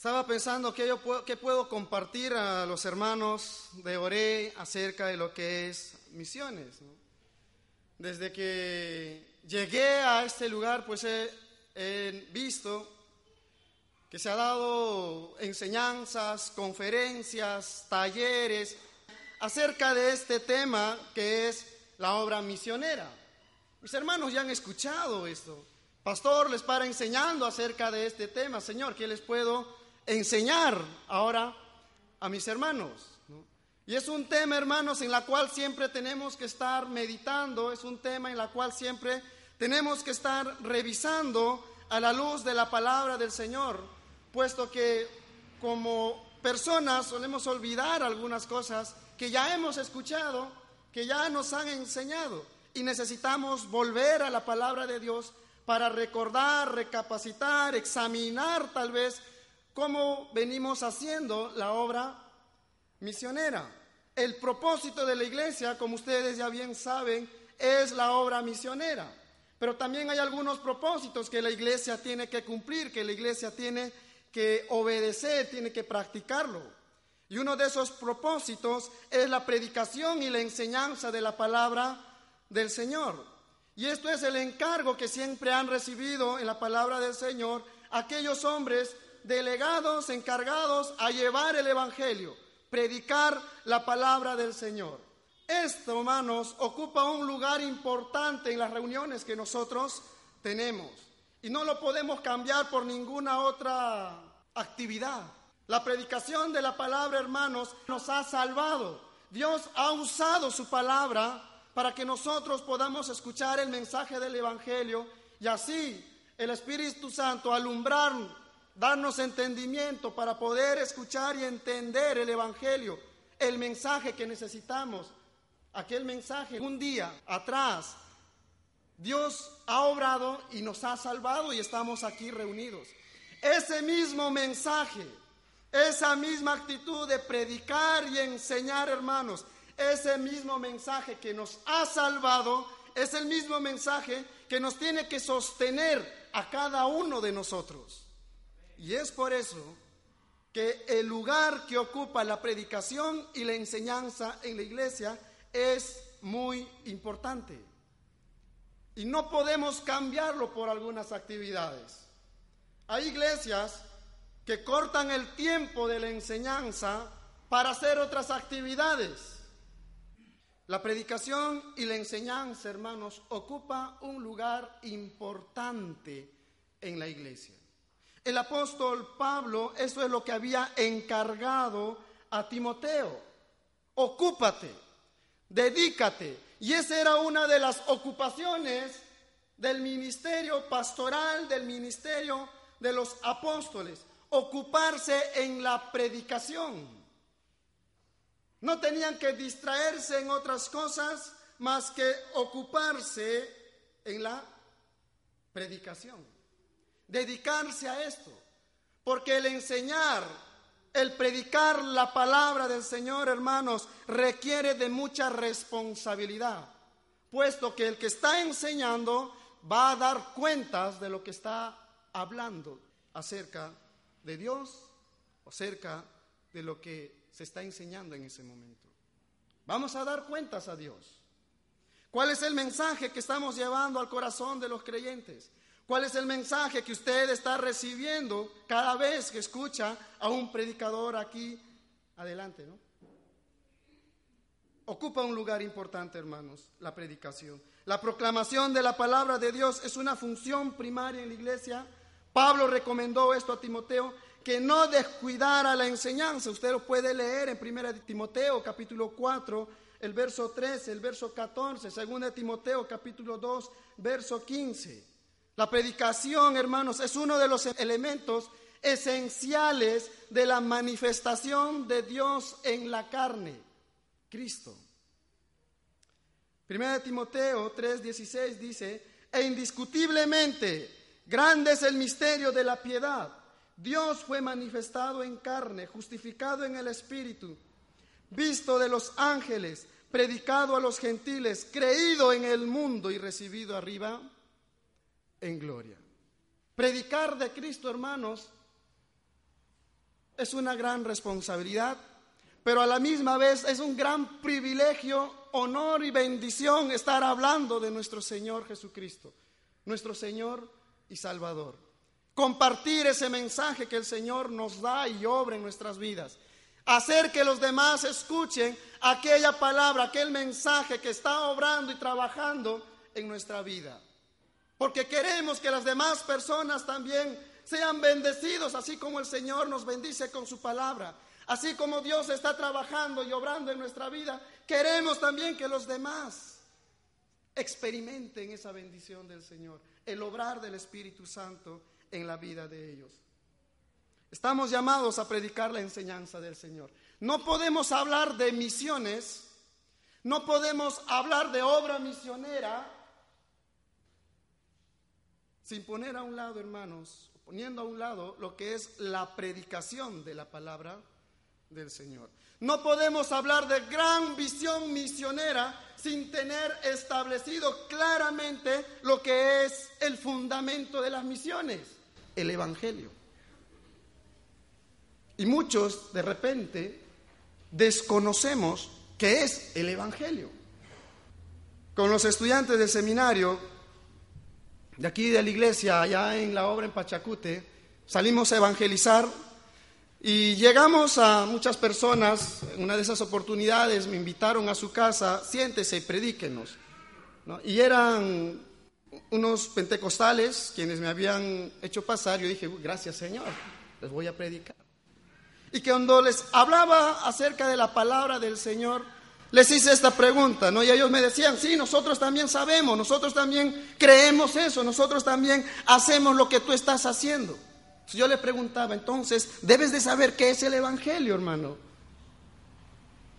Estaba pensando que yo puedo, puedo compartir a los hermanos de Oré acerca de lo que es misiones. Desde que llegué a este lugar, pues he, he visto que se ha dado enseñanzas, conferencias, talleres acerca de este tema que es la obra misionera. Mis hermanos ya han escuchado esto. Pastor les para enseñando acerca de este tema. Señor, ¿qué les puedo enseñar ahora a mis hermanos. Y es un tema, hermanos, en la cual siempre tenemos que estar meditando, es un tema en la cual siempre tenemos que estar revisando a la luz de la palabra del Señor, puesto que como personas solemos olvidar algunas cosas que ya hemos escuchado, que ya nos han enseñado, y necesitamos volver a la palabra de Dios para recordar, recapacitar, examinar tal vez cómo venimos haciendo la obra misionera. El propósito de la iglesia, como ustedes ya bien saben, es la obra misionera. Pero también hay algunos propósitos que la iglesia tiene que cumplir, que la iglesia tiene que obedecer, tiene que practicarlo. Y uno de esos propósitos es la predicación y la enseñanza de la palabra del Señor. Y esto es el encargo que siempre han recibido en la palabra del Señor aquellos hombres delegados, encargados a llevar el Evangelio, predicar la palabra del Señor. Esto, hermanos, ocupa un lugar importante en las reuniones que nosotros tenemos y no lo podemos cambiar por ninguna otra actividad. La predicación de la palabra, hermanos, nos ha salvado. Dios ha usado su palabra para que nosotros podamos escuchar el mensaje del Evangelio y así el Espíritu Santo alumbrar darnos entendimiento para poder escuchar y entender el Evangelio, el mensaje que necesitamos, aquel mensaje un día atrás. Dios ha obrado y nos ha salvado y estamos aquí reunidos. Ese mismo mensaje, esa misma actitud de predicar y enseñar, hermanos, ese mismo mensaje que nos ha salvado, es el mismo mensaje que nos tiene que sostener a cada uno de nosotros. Y es por eso que el lugar que ocupa la predicación y la enseñanza en la iglesia es muy importante. Y no podemos cambiarlo por algunas actividades. Hay iglesias que cortan el tiempo de la enseñanza para hacer otras actividades. La predicación y la enseñanza, hermanos, ocupa un lugar importante en la iglesia. El apóstol Pablo, eso es lo que había encargado a Timoteo. Ocúpate, dedícate. Y esa era una de las ocupaciones del ministerio pastoral, del ministerio de los apóstoles, ocuparse en la predicación. No tenían que distraerse en otras cosas más que ocuparse en la predicación dedicarse a esto, porque el enseñar, el predicar la palabra del Señor, hermanos, requiere de mucha responsabilidad, puesto que el que está enseñando va a dar cuentas de lo que está hablando acerca de Dios, acerca de lo que se está enseñando en ese momento. Vamos a dar cuentas a Dios. ¿Cuál es el mensaje que estamos llevando al corazón de los creyentes? ¿Cuál es el mensaje que usted está recibiendo cada vez que escucha a un predicador aquí adelante, ¿no? Ocupa un lugar importante, hermanos, la predicación. La proclamación de la palabra de Dios es una función primaria en la iglesia. Pablo recomendó esto a Timoteo, que no descuidara la enseñanza. Usted lo puede leer en 1 Timoteo capítulo 4, el verso 13, el verso 14, 2 Timoteo capítulo 2, verso 15. La predicación, hermanos, es uno de los elementos esenciales de la manifestación de Dios en la carne, Cristo. Primera de Timoteo 3:16 dice, e indiscutiblemente grande es el misterio de la piedad. Dios fue manifestado en carne, justificado en el Espíritu, visto de los ángeles, predicado a los gentiles, creído en el mundo y recibido arriba en gloria. Predicar de Cristo, hermanos, es una gran responsabilidad, pero a la misma vez es un gran privilegio, honor y bendición estar hablando de nuestro Señor Jesucristo, nuestro Señor y Salvador. Compartir ese mensaje que el Señor nos da y obra en nuestras vidas. Hacer que los demás escuchen aquella palabra, aquel mensaje que está obrando y trabajando en nuestra vida. Porque queremos que las demás personas también sean bendecidos, así como el Señor nos bendice con su palabra. Así como Dios está trabajando y obrando en nuestra vida, queremos también que los demás experimenten esa bendición del Señor, el obrar del Espíritu Santo en la vida de ellos. Estamos llamados a predicar la enseñanza del Señor. No podemos hablar de misiones, no podemos hablar de obra misionera sin poner a un lado, hermanos, poniendo a un lado lo que es la predicación de la palabra del Señor. No podemos hablar de gran visión misionera sin tener establecido claramente lo que es el fundamento de las misiones, el Evangelio. Y muchos de repente desconocemos qué es el Evangelio. Con los estudiantes del seminario de aquí de la iglesia, allá en la obra en Pachacute, salimos a evangelizar y llegamos a muchas personas. En una de esas oportunidades me invitaron a su casa, siéntese y predíquenos. Y eran unos pentecostales quienes me habían hecho pasar. Yo dije, gracias Señor, les voy a predicar. Y que cuando les hablaba acerca de la palabra del Señor, les hice esta pregunta, ¿no? Y ellos me decían, sí, nosotros también sabemos, nosotros también creemos eso, nosotros también hacemos lo que tú estás haciendo. Yo le preguntaba, entonces, debes de saber qué es el Evangelio, hermano.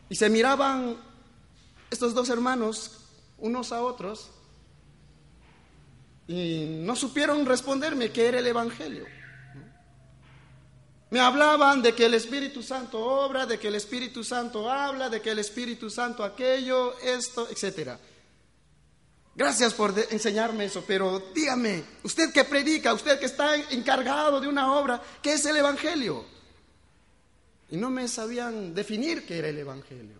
Y se miraban estos dos hermanos unos a otros y no supieron responderme qué era el Evangelio. Me hablaban de que el Espíritu Santo obra, de que el Espíritu Santo habla, de que el Espíritu Santo aquello, esto, etc. Gracias por enseñarme eso, pero dígame, usted que predica, usted que está encargado de una obra, ¿qué es el Evangelio? Y no me sabían definir qué era el Evangelio.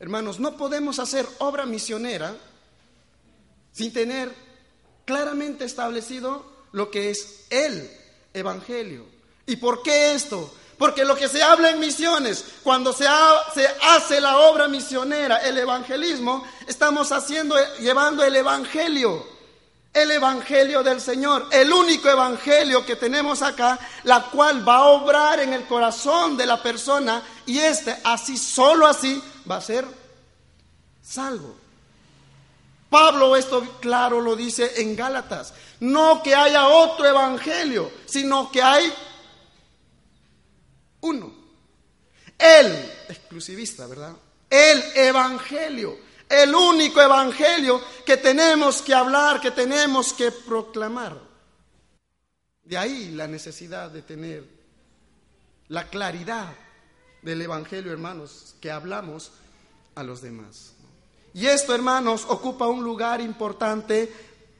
Hermanos, no podemos hacer obra misionera sin tener claramente establecido lo que es el Evangelio. ¿Y por qué esto? Porque lo que se habla en misiones, cuando se, se, hace la obra misionera, el evangelismo, estamos haciendo, llevando el evangelio, el evangelio del Señor, el único evangelio que tenemos acá, la cual va a obrar en el corazón de la persona y este, así, solo así, va a ser salvo. Pablo esto claro lo dice en Gálatas, no que haya otro evangelio, sino que hay uno. El exclusivista, ¿verdad? El evangelio, el único evangelio que tenemos que hablar, que tenemos que proclamar. De ahí la necesidad de tener la claridad del evangelio, hermanos, que hablamos a los demás. Y esto, hermanos, ocupa un lugar importante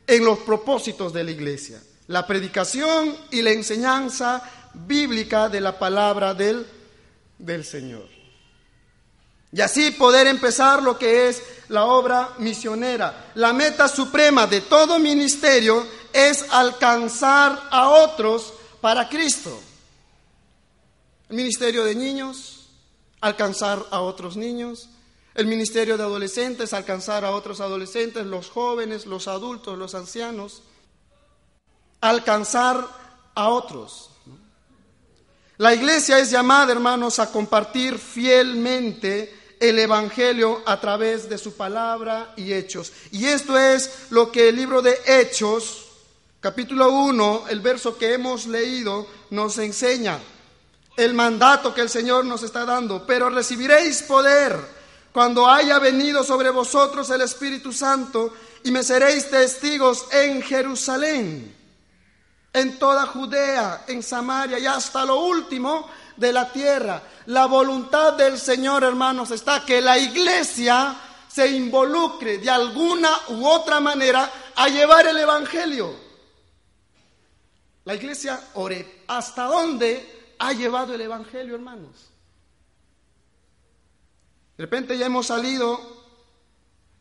en los propósitos de la iglesia. La predicación y la enseñanza bíblica de la palabra del, del Señor. Y así poder empezar lo que es la obra misionera. La meta suprema de todo ministerio es alcanzar a otros para Cristo. El ministerio de niños, alcanzar a otros niños. El ministerio de adolescentes, alcanzar a otros adolescentes, los jóvenes, los adultos, los ancianos. Alcanzar a otros. La iglesia es llamada, hermanos, a compartir fielmente el Evangelio a través de su palabra y hechos. Y esto es lo que el libro de Hechos, capítulo 1, el verso que hemos leído, nos enseña. El mandato que el Señor nos está dando. Pero recibiréis poder cuando haya venido sobre vosotros el Espíritu Santo y me seréis testigos en Jerusalén en toda Judea, en Samaria y hasta lo último de la tierra. La voluntad del Señor, hermanos, está que la iglesia se involucre de alguna u otra manera a llevar el Evangelio. La iglesia ore. ¿Hasta dónde ha llevado el Evangelio, hermanos. De repente ya hemos salido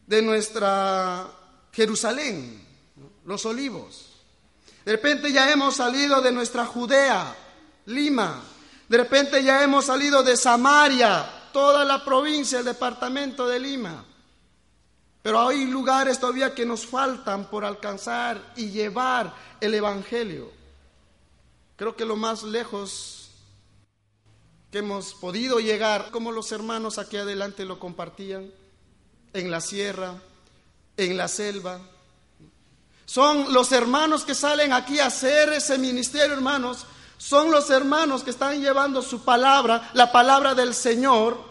de nuestra Jerusalén, los olivos. De repente ya hemos salido de nuestra Judea, Lima. De repente ya hemos salido de Samaria, toda la provincia, el departamento de Lima. Pero hay lugares todavía que nos faltan por alcanzar y llevar el Evangelio. Creo que lo más lejos que hemos podido llegar, como los hermanos aquí adelante lo compartían, en la sierra, en la selva. Son los hermanos que salen aquí a hacer ese ministerio, hermanos. Son los hermanos que están llevando su palabra, la palabra del Señor,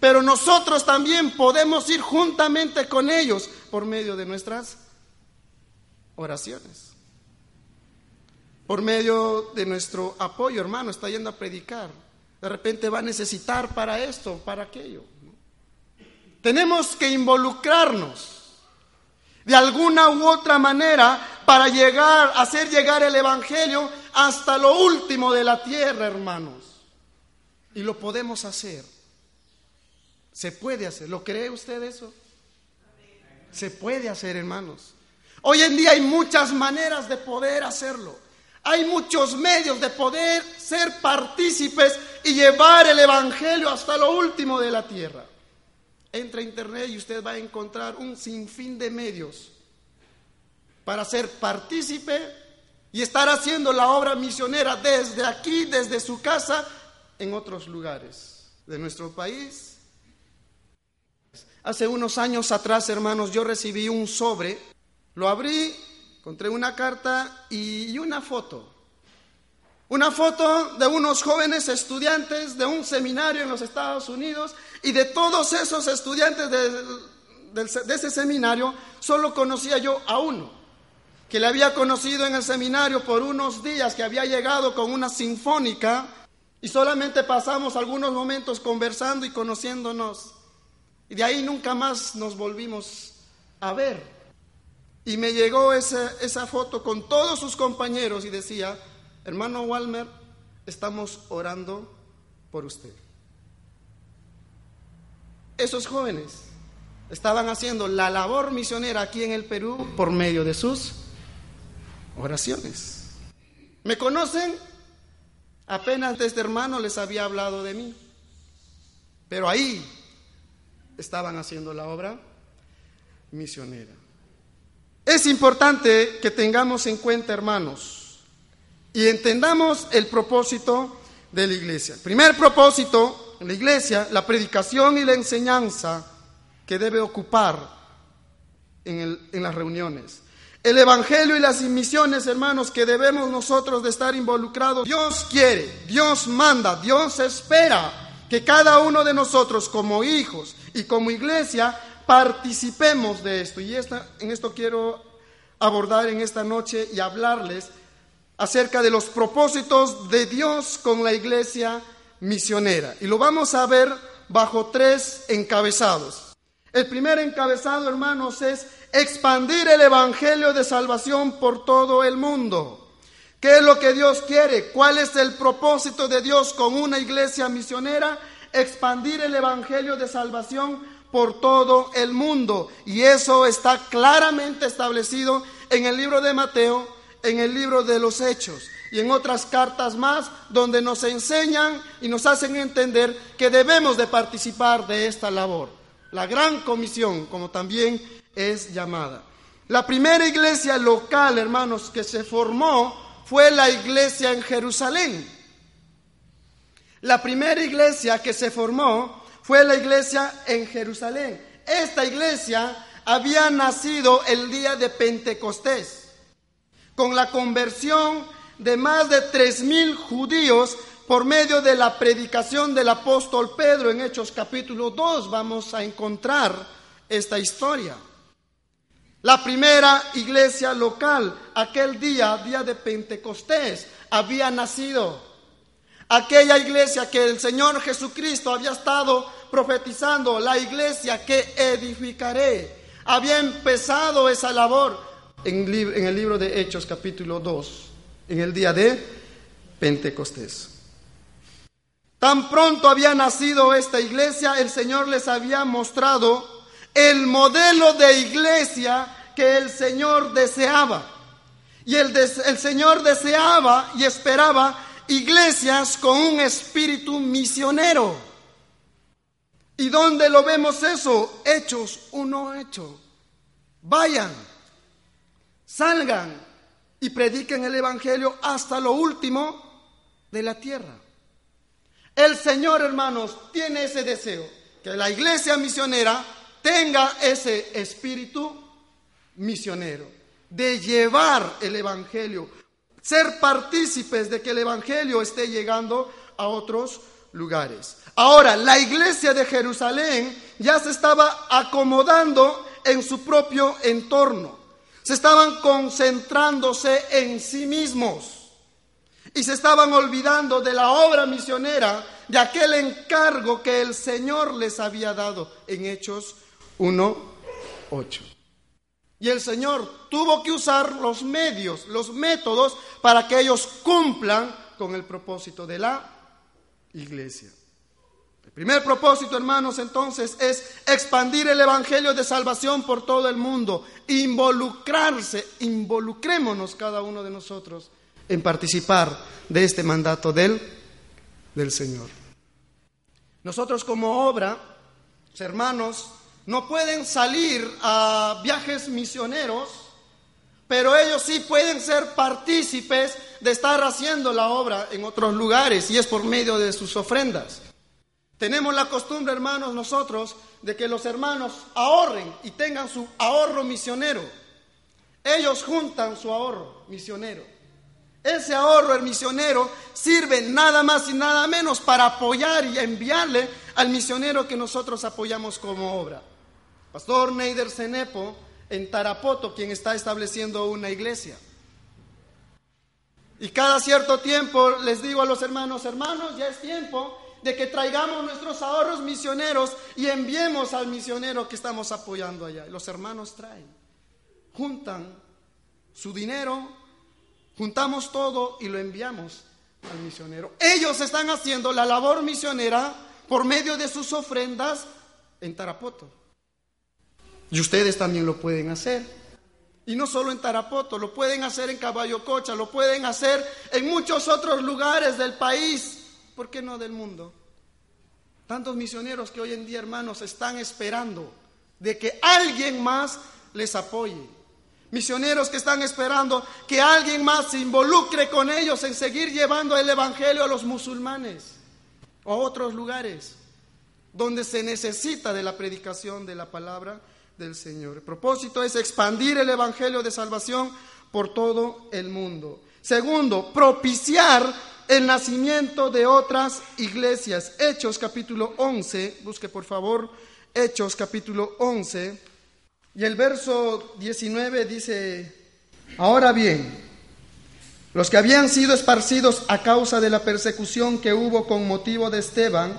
pero nosotros también podemos ir juntamente con ellos por medio de nuestras oraciones. Por medio de nuestro apoyo, hermano, está yendo a predicar. De repente va a necesitar para esto, para aquello. Tenemos que involucrarnos de alguna u otra manera para llegar, hacer llegar el Evangelio hasta lo último de la tierra, hermanos. Y lo podemos hacer. Se puede hacer. ¿Lo cree usted eso? Se puede hacer, hermanos. Hoy en día hay muchas maneras de poder hacerlo. Hay muchos medios de poder ser partícipes y llevar el Evangelio hasta lo último de la tierra. Entra a internet y usted va a encontrar un sinfín de medios para ser partícipe y estar haciendo la obra misionera desde aquí, desde su casa, en otros lugares de nuestro país Hace unos años atrás, hermanos, yo recibí un sobre, lo abrí, encontré una carta y una foto. Una foto de unos jóvenes estudiantes de un seminario en los Estados Unidos y de todos esos estudiantes de, ese seminario, solo conocía yo a uno, que le había conocido en el seminario por unos días, que había llegado con una sinfónica y solamente pasamos algunos momentos conversando y conociéndonos. Y de ahí nunca más nos volvimos a ver. Y me llegó esa, esa foto con todos sus compañeros y decía, hermano Walmer, estamos orando por usted. Esos jóvenes estaban haciendo la labor misionera aquí en el Perú por medio de sus oraciones. ¿Me conocen? Apenas este hermano les había hablado de mí. Pero ahí estaban haciendo la obra misionera. Es importante que tengamos en cuenta, hermanos, y entendamos el propósito de la iglesia. primer propósito, en la iglesia, la predicación y la enseñanza que debe ocupar en, en las reuniones. El Evangelio y las misiones, hermanos, que debemos nosotros de estar involucrados. Dios quiere, Dios manda, Dios espera que cada uno de nosotros como hijos y como iglesia participemos de esto. Y esta, en esto quiero abordar en esta noche y hablarles acerca de los propósitos de Dios con la iglesia misionera. Y lo vamos a ver bajo tres encabezados. El primer encabezado, hermanos, es expandir el Evangelio de salvación por todo el mundo. ¿Qué es lo que Dios quiere? ¿Cuál es el propósito de Dios con una iglesia misionera? Expandir el Evangelio de salvación por todo el mundo. Y eso está claramente establecido en el libro de Mateo, en el libro de los Hechos y en otras cartas más donde nos enseñan y nos hacen entender que debemos de participar de esta labor. La gran comisión, como también es llamada. La primera iglesia local, hermanos, que se formó fue la iglesia en Jerusalén. La primera iglesia que se formó fue la iglesia en Jerusalén. Esta iglesia había nacido el día de Pentecostés, con la conversión de más de tres mil judíos por medio de la predicación del apóstol Pedro en Hechos capítulo 2 vamos a encontrar esta historia. La primera iglesia local, aquel día, día de Pentecostés, había nacido. Aquella iglesia que el Señor Jesucristo había estado profetizando, la iglesia que edificaré, había empezado esa labor en, el libro de Hechos capítulo 2, en el día de Pentecostés. Tan pronto había nacido esta iglesia, el Señor les había mostrado el modelo de iglesia que el Señor deseaba. Y el, el, Señor deseaba y esperaba iglesias con un espíritu misionero. ¿Y dónde lo vemos eso? Hechos uno hecho. Vayan, salgan y prediquen el Evangelio hasta lo último de la tierra. El Señor, hermanos, tiene ese deseo, que la iglesia misionera tenga ese espíritu misionero, de llevar el Evangelio, ser partícipes de que el Evangelio esté llegando a otros lugares. Ahora, la iglesia de Jerusalén ya se estaba acomodando en su propio entorno. Se estaban concentrándose en sí mismos y se estaban olvidando de la obra misionera, de aquel encargo que el Señor les había dado en Hechos 1.8. Y el Señor tuvo que usar los medios, los métodos para que ellos cumplan con el propósito de la iglesia. Primer propósito, hermanos, entonces es expandir el Evangelio de salvación por todo el mundo, involucrarse, involucrémonos cada uno de nosotros en participar de este mandato del, del Señor. Nosotros como obra, hermanos, no pueden salir a viajes misioneros, pero ellos sí pueden ser partícipes de estar haciendo la obra en otros lugares y es por medio de sus ofrendas. Tenemos la costumbre, hermanos, nosotros, de que los hermanos ahorren y tengan su ahorro misionero. Ellos juntan su ahorro misionero. Ese ahorro, el misionero, sirve nada más y nada menos para apoyar y enviarle al misionero que nosotros apoyamos como obra. Pastor Neider Cenepo, en Tarapoto, quien está estableciendo una iglesia. Y cada cierto tiempo les digo a los hermanos, hermanos, ya es tiempo de que traigamos nuestros ahorros misioneros y enviemos al misionero que estamos apoyando allá. Los hermanos traen, juntan su dinero, juntamos todo y lo enviamos al misionero. Ellos están haciendo la labor misionera por medio de sus ofrendas en Tarapoto. Y ustedes también lo pueden hacer. Y no solo en Tarapoto, lo pueden hacer en Caballo Cocha, lo pueden hacer en muchos otros lugares del país. ¿Por qué no del mundo? Tantos misioneros que hoy en día, hermanos, están esperando de que alguien más les apoye. Misioneros que están esperando que alguien más se involucre con ellos en seguir llevando el Evangelio a los musulmanes o a otros lugares donde se necesita de la predicación de la palabra del Señor. El propósito es expandir el Evangelio de salvación por todo el mundo. Segundo, propiciar el nacimiento de otras iglesias. Hechos capítulo 11, busque por favor Hechos capítulo 11, y el verso 19 dice, ahora bien, los que habían sido esparcidos a causa de la persecución que hubo con motivo de Esteban,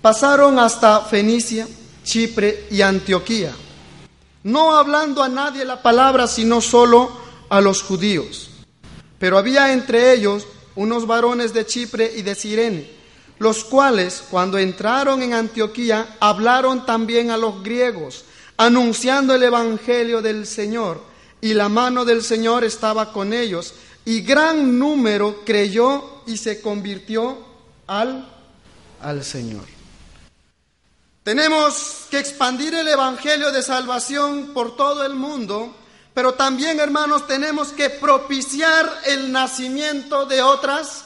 pasaron hasta Fenicia, Chipre y Antioquía, no hablando a nadie la palabra, sino solo a los judíos. Pero había entre ellos unos varones de Chipre y de Sirene, los cuales cuando entraron en Antioquía hablaron también a los griegos, anunciando el Evangelio del Señor, y la mano del Señor estaba con ellos, y gran número creyó y se convirtió al, al Señor. Tenemos que expandir el Evangelio de salvación por todo el mundo pero también, hermanos, tenemos que propiciar el nacimiento de otras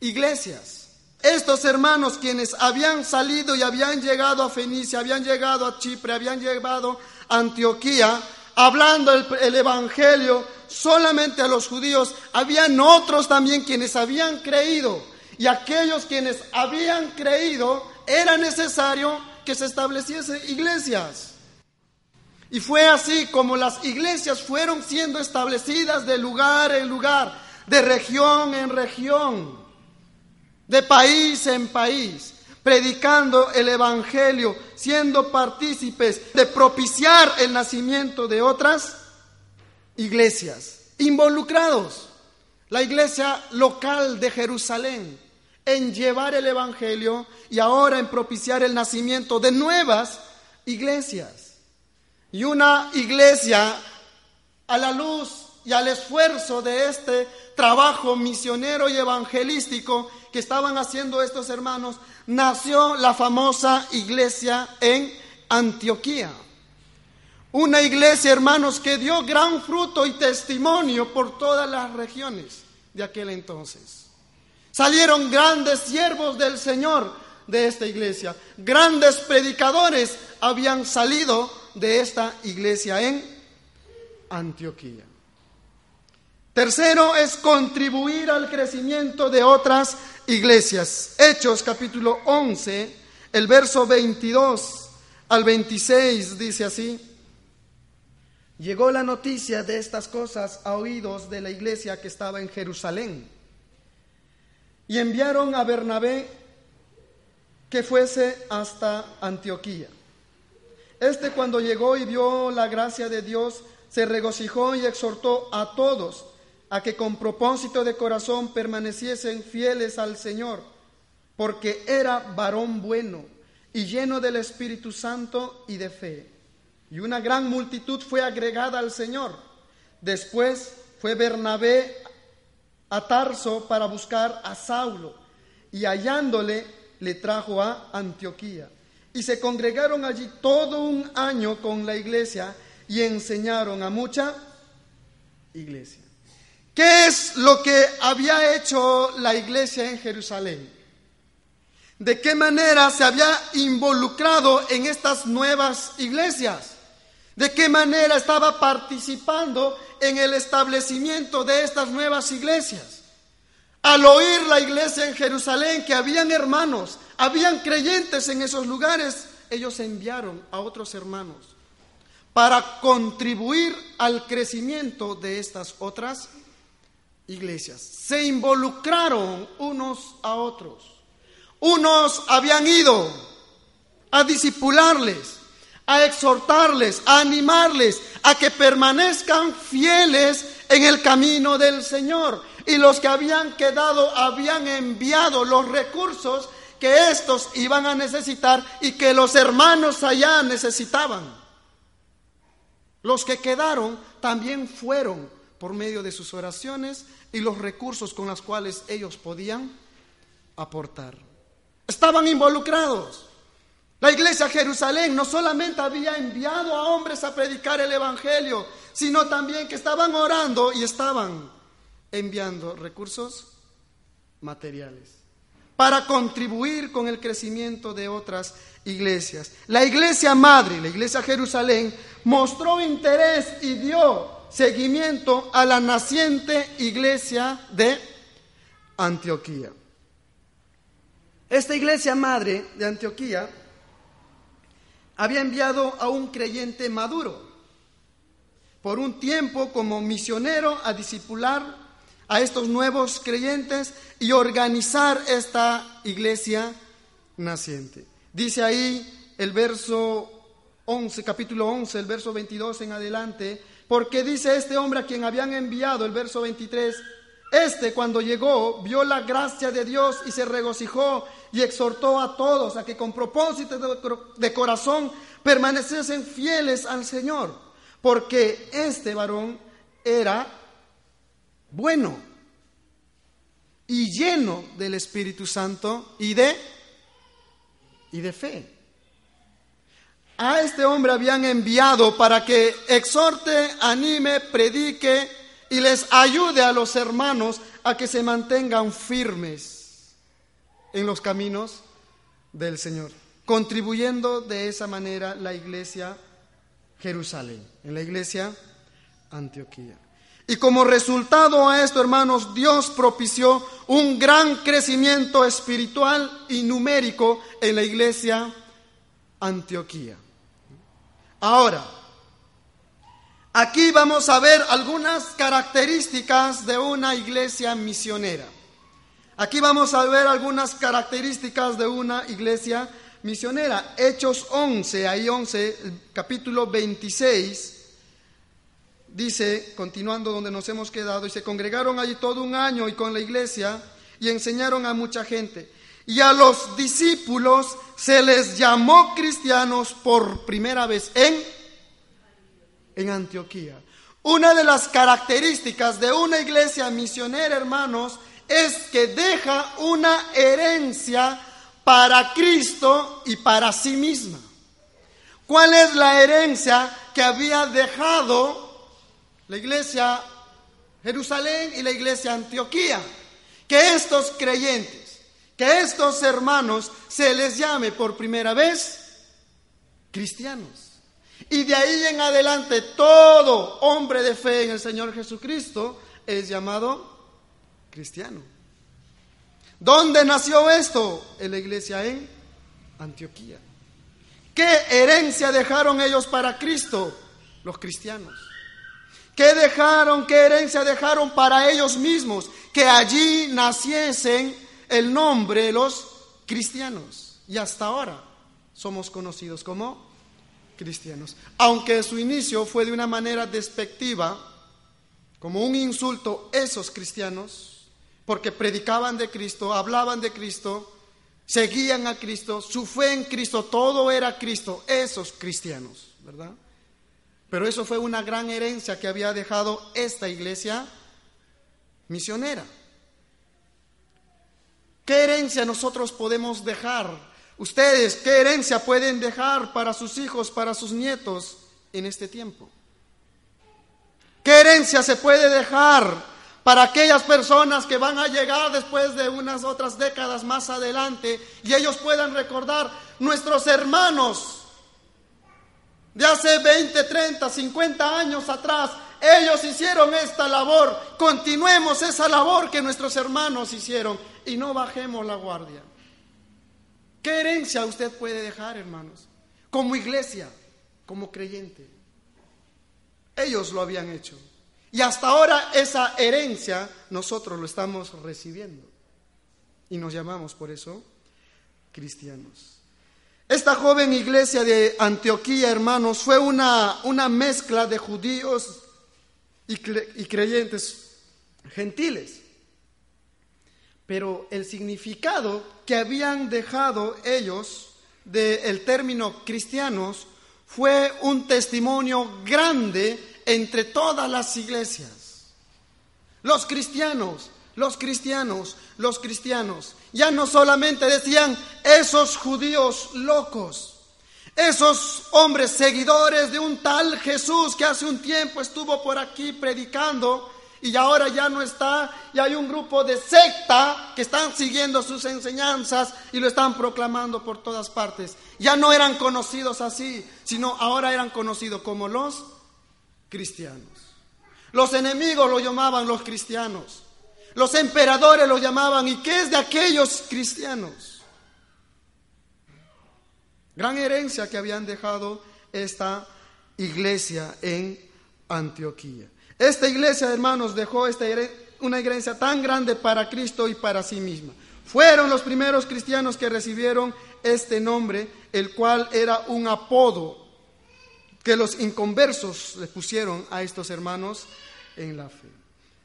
iglesias. Estos hermanos quienes habían salido y habían llegado a Fenicia, habían llegado a Chipre, habían llegado a Antioquía, hablando el, Evangelio solamente a los judíos, habían otros también quienes habían creído. Y aquellos quienes habían creído, era necesario que se estableciesen iglesias. Y fue así como las iglesias fueron siendo establecidas de lugar en lugar, de región en región, de país en país, predicando el Evangelio, siendo partícipes de propiciar el nacimiento de otras iglesias, involucrados. La iglesia local de Jerusalén, en llevar el Evangelio y ahora en propiciar el nacimiento de nuevas iglesias. Y una iglesia a la luz y al esfuerzo de este trabajo misionero y evangelístico que estaban haciendo estos hermanos, nació la famosa iglesia en Antioquía. Una iglesia, hermanos, que dio gran fruto y testimonio por todas las regiones de aquel entonces. Salieron grandes siervos del Señor de esta iglesia. Grandes predicadores habían salido de esta iglesia en Antioquía. Tercero es contribuir al crecimiento de otras iglesias. Hechos capítulo 11, el verso 22 al 26 dice así. Llegó la noticia de estas cosas a oídos de la iglesia que estaba en Jerusalén. Y enviaron a Bernabé que fuese hasta Antioquía. Este cuando llegó y vio la gracia de Dios, se regocijó y exhortó a todos a que con propósito de corazón permaneciesen fieles al Señor, porque era varón bueno y lleno del Espíritu Santo y de fe y una gran multitud fue agregada al Señor. Después fue Bernabé a Tarso para buscar a Saulo y hallándole le trajo a Antioquía. Y se congregaron allí todo un año con la iglesia y enseñaron a mucha iglesia. ¿Qué es lo que había hecho la iglesia en Jerusalén? ¿De qué manera se había involucrado en estas nuevas iglesias? de qué manera estaba participando en el establecimiento de estas nuevas iglesias. Al oír la iglesia en Jerusalén que habían hermanos, habían creyentes en esos lugares, ellos enviaron a otros hermanos para contribuir al crecimiento de estas otras iglesias. Se involucraron unos a otros. Unos habían ido a disipularles, a exhortarles, a animarles a que permanezcan fieles en el camino del Señor. Y los que habían quedado habían enviado los recursos que estos iban a necesitar y que los hermanos allá necesitaban. Los que quedaron también fueron por medio de sus oraciones y los recursos con los cuales ellos podían aportar. Estaban involucrados. La iglesia Jerusalén no solamente había enviado a hombres a predicar el Evangelio, sino también que estaban orando y estaban enviando recursos materiales para contribuir con el crecimiento de otras iglesias. La iglesia madre, la iglesia Jerusalén, mostró interés y dio seguimiento a la naciente iglesia de Antioquía. Esta iglesia madre de Antioquía había enviado a un creyente maduro por un tiempo como misionero a discipular a estos nuevos creyentes y organizar esta iglesia naciente. Dice ahí el verso 11, capítulo 11, el verso 22 en adelante, porque dice este hombre a quien habían enviado, el verso 23, este cuando llegó vio la gracia de Dios y se regocijó y exhortó a todos a que con propósito de corazón permaneciesen fieles al Señor, porque este varón era bueno y lleno del Espíritu Santo y de y de fe. A este hombre habían enviado para que exhorte, anime, predique y les ayude a los hermanos a que se mantengan firmes en los caminos del Señor, contribuyendo de esa manera la iglesia Jerusalén, en la iglesia Antioquía. Y como resultado a esto, hermanos, Dios propició un gran crecimiento espiritual y numérico en la iglesia Antioquía. Ahora, Aquí vamos a ver algunas características de una iglesia misionera. Aquí vamos a ver algunas características de una iglesia misionera. Hechos 11, ahí 11, capítulo 26, dice, continuando donde nos hemos quedado, y se congregaron allí todo un año y con la iglesia y enseñaron a mucha gente. Y a los discípulos se les llamó cristianos por primera vez en, en Antioquía. Una de las características de una iglesia misionera, hermanos, es que deja una herencia para Cristo y para sí misma. ¿Cuál es la herencia que había dejado la iglesia Jerusalén y la iglesia Antioquía? Que estos creyentes, que estos hermanos se les llame por primera vez cristianos. Y de ahí en adelante todo hombre de fe en el Señor Jesucristo es llamado cristiano. ¿Dónde nació esto? En la iglesia en Antioquía. ¿Qué herencia dejaron ellos para Cristo? Los cristianos. ¿Qué dejaron? ¿Qué herencia dejaron para ellos mismos? Que allí naciesen el nombre de los cristianos. Y hasta ahora somos conocidos como cristianos. Aunque su inicio fue de una manera despectiva, como un insulto, esos cristianos, porque predicaban de Cristo, hablaban de Cristo, seguían a Cristo, su fe en Cristo, todo era Cristo, esos cristianos, ¿verdad? Pero eso fue una gran herencia que había dejado esta iglesia misionera. ¿Qué herencia nosotros podemos dejar Ustedes, ¿qué herencia pueden dejar para sus hijos, para sus nietos en este tiempo? ¿Qué herencia se puede dejar para aquellas personas que van a llegar después de unas otras décadas más adelante y ellos puedan recordar nuestros hermanos de hace 20, 30, 50 años atrás? Ellos hicieron esta labor, continuemos esa labor que nuestros hermanos hicieron y no bajemos la guardia. ¿Qué herencia usted puede dejar, hermanos? Como iglesia, como creyente. Ellos lo habían hecho. Y hasta ahora esa herencia nosotros lo estamos recibiendo. Y nos llamamos por eso cristianos. Esta joven iglesia de Antioquía, hermanos, fue una, una mezcla de judíos y, y creyentes gentiles. Pero el significado que habían dejado ellos del término cristianos fue un testimonio grande entre todas las iglesias. Los cristianos, los cristianos, los cristianos, ya no solamente decían esos judíos locos, esos hombres seguidores de un tal Jesús que hace un tiempo estuvo por aquí predicando, y ahora ya no está y hay un grupo de secta que están siguiendo sus enseñanzas y lo están proclamando por todas partes. Ya no eran conocidos así, sino ahora eran conocidos como los cristianos. Los enemigos lo llamaban los cristianos. Los emperadores lo llamaban, ¿y qué es de aquellos cristianos? Gran herencia que habían dejado esta iglesia en Antioquía. Esta iglesia, hermanos, dejó esta una iglesia tan grande para Cristo y para sí misma. Fueron los primeros cristianos que recibieron este nombre, el cual era un apodo que los inconversos le pusieron a estos hermanos en la fe.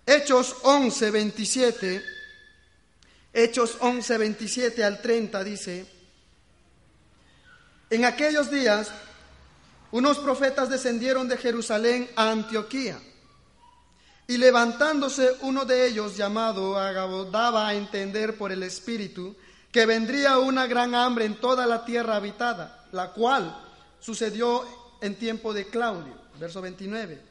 Hechos 11, 27, Hechos 11, 27 al 30 dice, en aquellos días unos profetas descendieron de Jerusalén a Antioquía y levantándose uno de ellos, llamado Agabo, daba a entender por el Espíritu que vendría una gran hambre en toda la tierra habitada, la cual sucedió en tiempo de Claudio. Verso 29.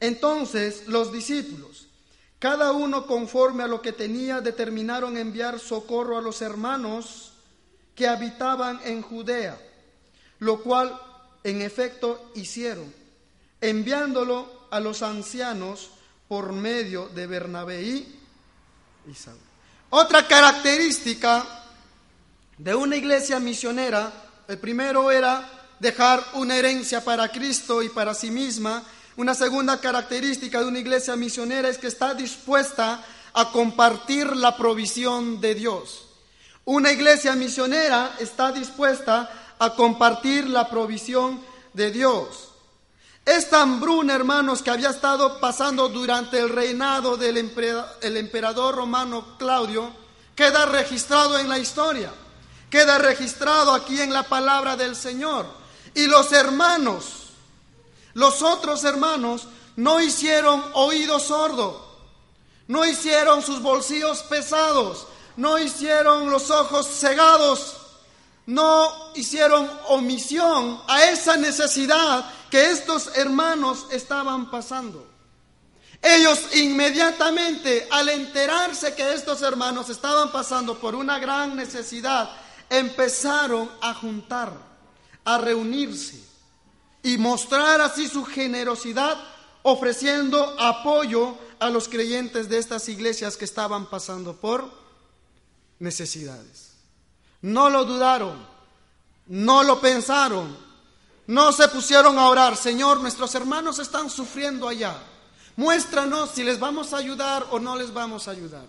Entonces los discípulos, cada uno conforme a lo que tenía, determinaron enviar socorro a los hermanos que habitaban en Judea, lo cual en efecto hicieron, enviándolo a los ancianos por medio de Bernabé y Saúl. Otra característica de una iglesia misionera, el primero era dejar una herencia para Cristo y para sí misma. Una segunda característica de una iglesia misionera es que está dispuesta a compartir la provisión de Dios. Una iglesia misionera está dispuesta a compartir la provisión de Dios. Esta hambruna, hermanos, que había estado pasando durante el reinado del emperador romano Claudio, queda registrado en la historia, queda registrado aquí en la palabra del Señor. Y los hermanos, los otros hermanos, no hicieron oído sordo, no hicieron sus bolsillos pesados, no hicieron los ojos cegados, no hicieron omisión a esa necesidad que estos hermanos estaban pasando. Ellos inmediatamente, al enterarse que estos hermanos estaban pasando por una gran necesidad, empezaron a juntar, a reunirse y mostrar así su generosidad, ofreciendo apoyo a los creyentes de estas iglesias que estaban pasando por necesidades. No lo dudaron, no lo pensaron, no se pusieron a orar, Señor, nuestros hermanos están sufriendo allá. Muéstranos si les vamos a ayudar o no les vamos a ayudar.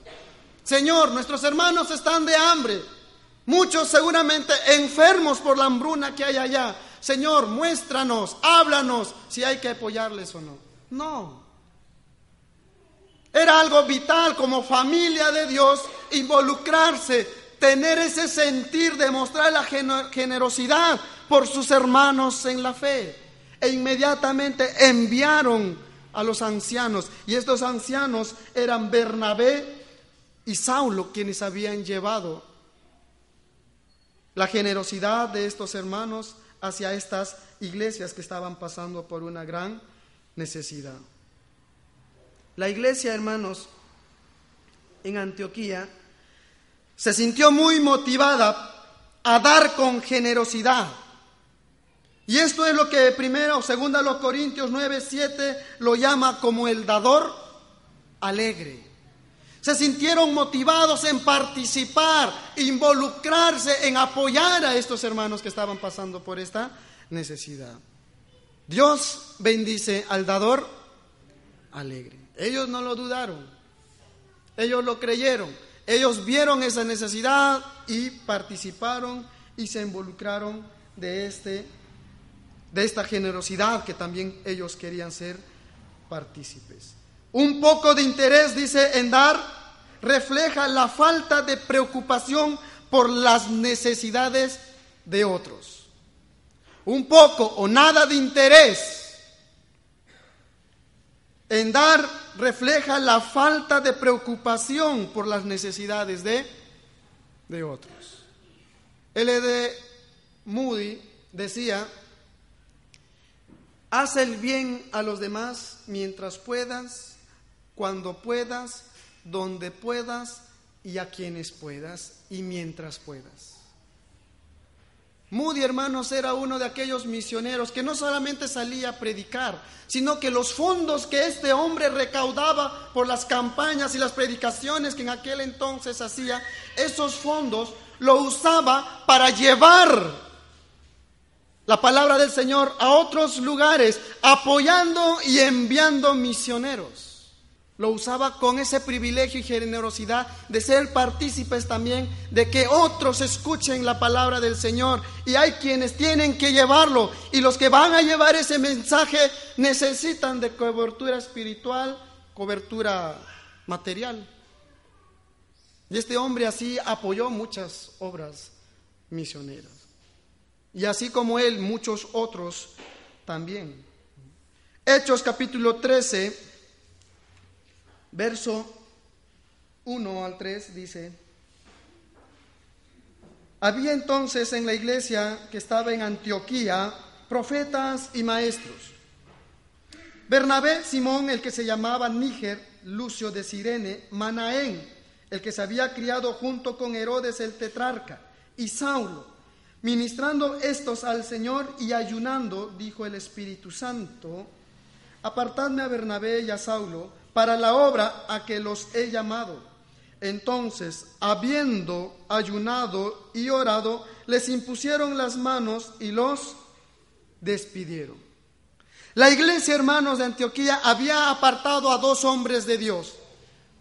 Señor, nuestros hermanos están de hambre, muchos seguramente enfermos por la hambruna que hay allá. Señor, muéstranos, háblanos si hay que apoyarles o no. No. Era algo vital como familia de Dios involucrarse, tener ese sentir, demostrar la generosidad por sus hermanos en la fe. E inmediatamente enviaron a los ancianos. Y estos ancianos eran Bernabé y Saulo quienes habían llevado la generosidad de estos hermanos hacia estas iglesias que estaban pasando por una gran necesidad. La iglesia, hermanos, en Antioquía se sintió muy motivada a dar con generosidad. Y esto es lo que primero o segunda los Corintios 9, 7 lo llama como el dador alegre. Se sintieron motivados en participar, involucrarse, en apoyar a estos hermanos que estaban pasando por esta necesidad. Dios bendice al dador alegre. Ellos no lo dudaron, ellos lo creyeron, ellos vieron esa necesidad y participaron y se involucraron de, este, de esta generosidad que también ellos querían ser partícipes. Un poco de interés, dice, en dar refleja la falta de preocupación por las necesidades de otros. Un poco o nada de interés en dar refleja la falta de preocupación por las necesidades de, de otros. L.D. Moody decía, haz el bien a los demás mientras puedas, cuando puedas, donde puedas y a quienes puedas y mientras puedas. Moody, hermanos, era uno de aquellos misioneros que no solamente salía a predicar, sino que los fondos que este hombre recaudaba por las campañas y las predicaciones que en aquel entonces hacía, esos fondos lo usaba para llevar la palabra del Señor a otros lugares, apoyando y enviando misioneros lo usaba con ese privilegio y generosidad de ser partícipes también de que otros escuchen la palabra del Señor. Y hay quienes tienen que llevarlo y los que van a llevar ese mensaje necesitan de cobertura espiritual, cobertura material. Y este hombre así apoyó muchas obras misioneras. Y así como él, muchos otros también. Hechos capítulo 13 Verso 1 al 3 dice, había entonces en la iglesia que estaba en Antioquía profetas y maestros. Bernabé, Simón, el que se llamaba Níger, Lucio de Sirene, Manaén, el que se había criado junto con Herodes el tetrarca, y Saulo. Ministrando estos al Señor y ayunando, dijo el Espíritu Santo, apartadme a Bernabé y a Saulo para la obra a que los he llamado. Entonces, habiendo ayunado y orado, les impusieron las manos y los despidieron. La iglesia, hermanos de Antioquía, había apartado a dos hombres de Dios,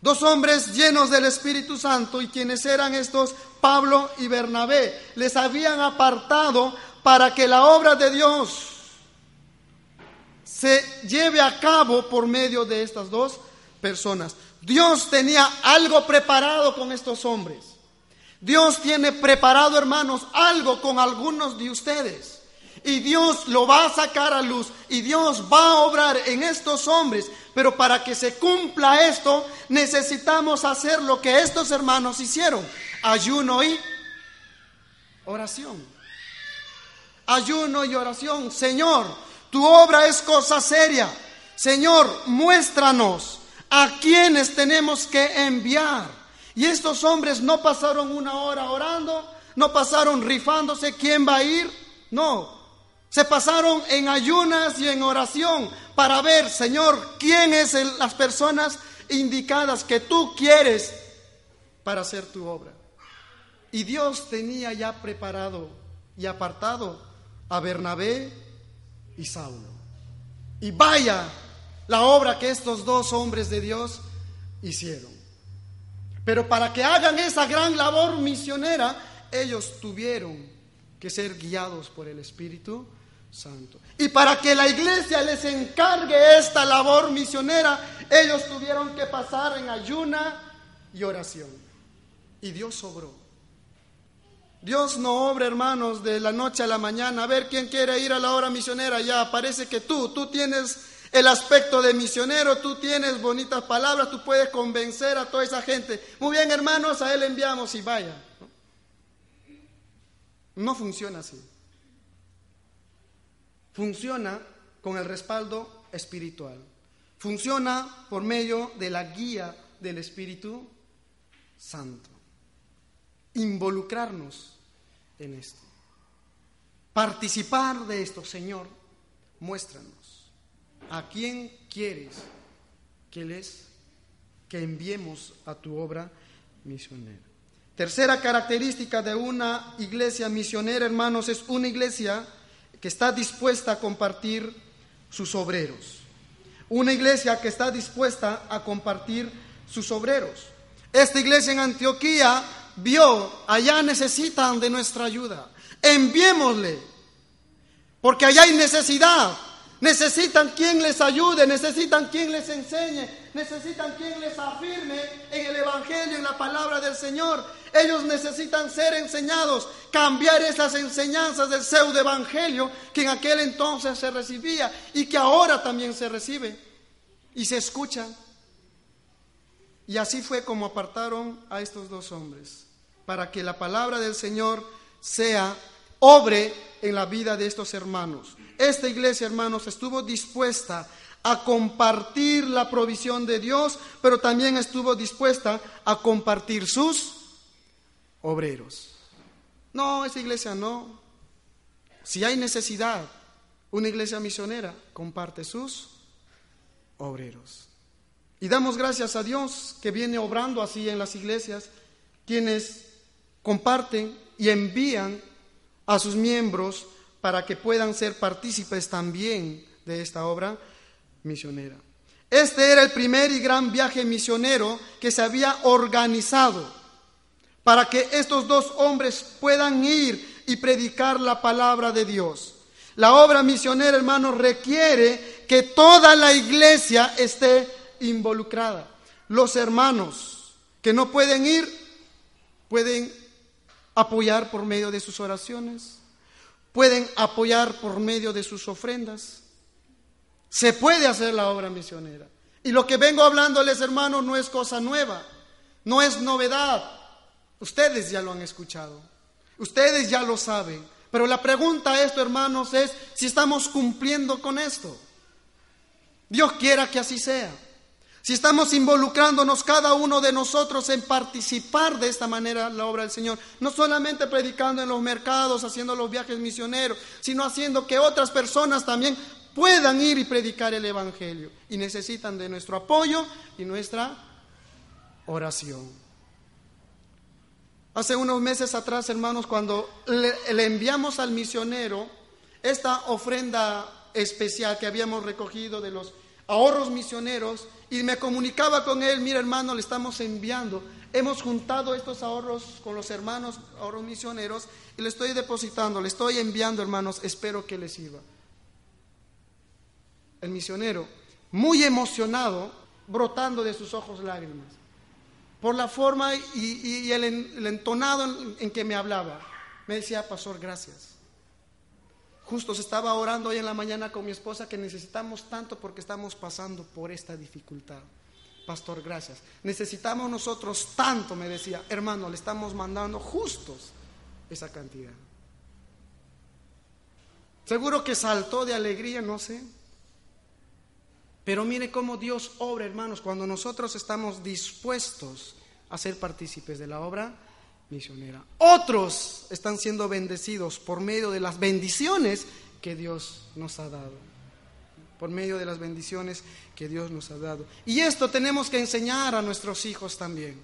dos hombres llenos del Espíritu Santo, y quienes eran estos, Pablo y Bernabé, les habían apartado para que la obra de Dios se lleve a cabo por medio de estas dos personas. Dios tenía algo preparado con estos hombres. Dios tiene preparado, hermanos, algo con algunos de ustedes. Y Dios lo va a sacar a luz. Y Dios va a obrar en estos hombres. Pero para que se cumpla esto, necesitamos hacer lo que estos hermanos hicieron. Ayuno y oración. Ayuno y oración. Señor, tu obra es cosa seria. Señor, muéstranos a quienes tenemos que enviar. Y estos hombres no pasaron una hora orando, no pasaron rifándose quién va a ir, no. Se pasaron en ayunas y en oración para ver, Señor, quién es las personas indicadas que tú quieres para hacer tu obra. Y Dios tenía ya preparado y apartado a Bernabé y Saulo. Y vaya la obra que estos dos hombres de Dios hicieron. Pero para que hagan esa gran labor misionera, ellos tuvieron que ser guiados por el Espíritu Santo. Y para que la iglesia les encargue esta labor misionera, ellos tuvieron que pasar en ayuna y oración. Y Dios obró. Dios no obra, hermanos, de la noche a la mañana. A ver quién quiere ir a la hora misionera. Ya parece que tú, tú tienes el aspecto de misionero, tú tienes bonitas palabras, tú puedes convencer a toda esa gente. Muy bien, hermanos, a él enviamos y vaya. No funciona así. Funciona con el respaldo espiritual. Funciona por medio de la guía del Espíritu Santo. Involucrarnos en esto. Participar de esto, Señor, muéstranos. ¿A quién quieres que les que enviemos a tu obra misionera? Tercera característica de una iglesia misionera, hermanos, es una iglesia que está dispuesta a compartir sus obreros. Una iglesia que está dispuesta a compartir sus obreros. Esta iglesia en Antioquía vio, allá necesitan de nuestra ayuda. Enviémosle, porque allá hay necesidad. Necesitan quien les ayude, necesitan quien les enseñe, necesitan quien les afirme en el Evangelio, en la palabra del Señor. Ellos necesitan ser enseñados, cambiar esas enseñanzas del pseudo evangelio que en aquel entonces se recibía y que ahora también se recibe y se escucha. Y así fue como apartaron a estos dos hombres, para que la palabra del Señor sea obre en la vida de estos hermanos. Esta iglesia, hermanos, estuvo dispuesta a compartir la provisión de Dios, pero también estuvo dispuesta a compartir sus obreros. No, esa iglesia no. Si hay necesidad, una iglesia misionera comparte sus obreros. Y damos gracias a Dios que viene obrando así en las iglesias, quienes comparten y envían a sus miembros para que puedan ser partícipes también de esta obra misionera. Este era el primer y gran viaje misionero que se había organizado para que estos dos hombres puedan ir y predicar la palabra de Dios. La obra misionera, hermanos, requiere que toda la iglesia esté involucrada. Los hermanos que no pueden ir pueden apoyar por medio de sus oraciones, pueden apoyar por medio de sus ofrendas. Se puede hacer la obra misionera. Y lo que vengo hablándoles, hermanos, no es cosa nueva, no es novedad. Ustedes ya lo han escuchado, ustedes ya lo saben. Pero la pregunta a esto, hermanos, es si estamos cumpliendo con esto. Dios quiera que así sea. Si estamos involucrándonos cada uno de nosotros en participar de esta manera la obra del Señor, no solamente predicando en los mercados, haciendo los viajes misioneros, sino haciendo que otras personas también puedan ir y predicar el Evangelio. Y necesitan de nuestro apoyo y nuestra oración. Hace unos meses atrás, hermanos, cuando le, le enviamos al misionero esta ofrenda especial que habíamos recogido de los ahorros misioneros, y me comunicaba con él, mira hermano, le estamos enviando. Hemos juntado estos ahorros con los hermanos, ahorros misioneros, y le estoy depositando, le estoy enviando hermanos, espero que les sirva. El misionero, muy emocionado, brotando de sus ojos lágrimas, por la forma y, el, entonado en, en que me hablaba. Me decía, pastor, gracias. Justo se estaba orando hoy en la mañana con mi esposa que necesitamos tanto porque estamos pasando por esta dificultad. Pastor, gracias. Necesitamos nosotros tanto, me decía, hermano, le estamos mandando justos esa cantidad. Seguro que saltó de alegría, no sé. Pero mire cómo Dios obra, hermanos, cuando nosotros estamos dispuestos a ser partícipes de la obra misionera. Otros están siendo bendecidos por medio de las bendiciones que Dios nos ha dado. Por medio de las bendiciones que Dios nos ha dado. Y esto tenemos que enseñar a nuestros hijos también.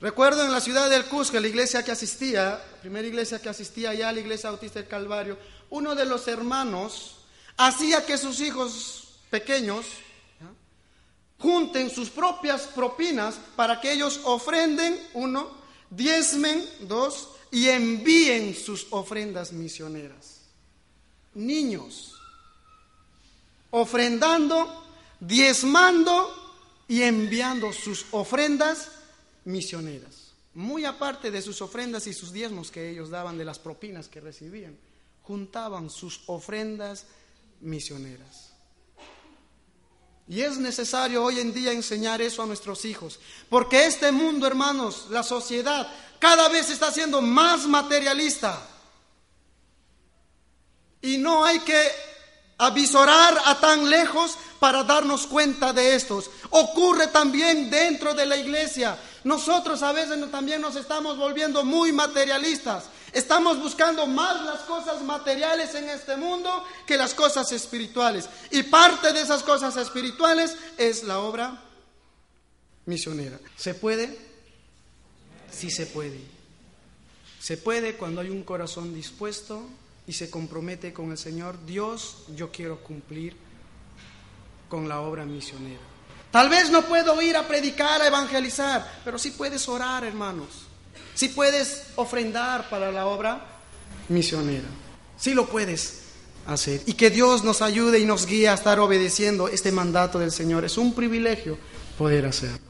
Recuerdo en la ciudad del Cusco, la iglesia que asistía, la primera iglesia que asistía allá, la iglesia autista del Calvario, uno de los hermanos hacía que sus hijos pequeños junten sus propias propinas para que ellos ofrenden, uno, diezmen, dos, y envíen sus ofrendas misioneras. Niños, ofrendando, diezmando y enviando sus ofrendas misioneras. Muy aparte de sus ofrendas y sus diezmos que ellos daban de las propinas que recibían, juntaban sus ofrendas misioneras. Y es necesario hoy en día enseñar eso a nuestros hijos, porque este mundo, hermanos, la sociedad, cada vez está siendo más materialista. Y no hay que avisorar a tan lejos para darnos cuenta de estos. Ocurre también dentro de la iglesia. Nosotros a veces también nos estamos volviendo muy materialistas. Estamos buscando más las cosas materiales en este mundo que las cosas espirituales. Y parte de esas cosas espirituales es la obra misionera. ¿Se puede? Sí se puede. Se puede cuando hay un corazón dispuesto y se compromete con el Señor. Dios, yo quiero cumplir con la obra misionera. Tal vez no puedo ir a predicar, a evangelizar, pero sí puedes orar, hermanos. Si puedes ofrendar para la obra misionera. Si lo puedes hacer. Y que Dios nos ayude y nos guíe a estar obedeciendo este mandato del Señor. Es un privilegio poder hacerlo.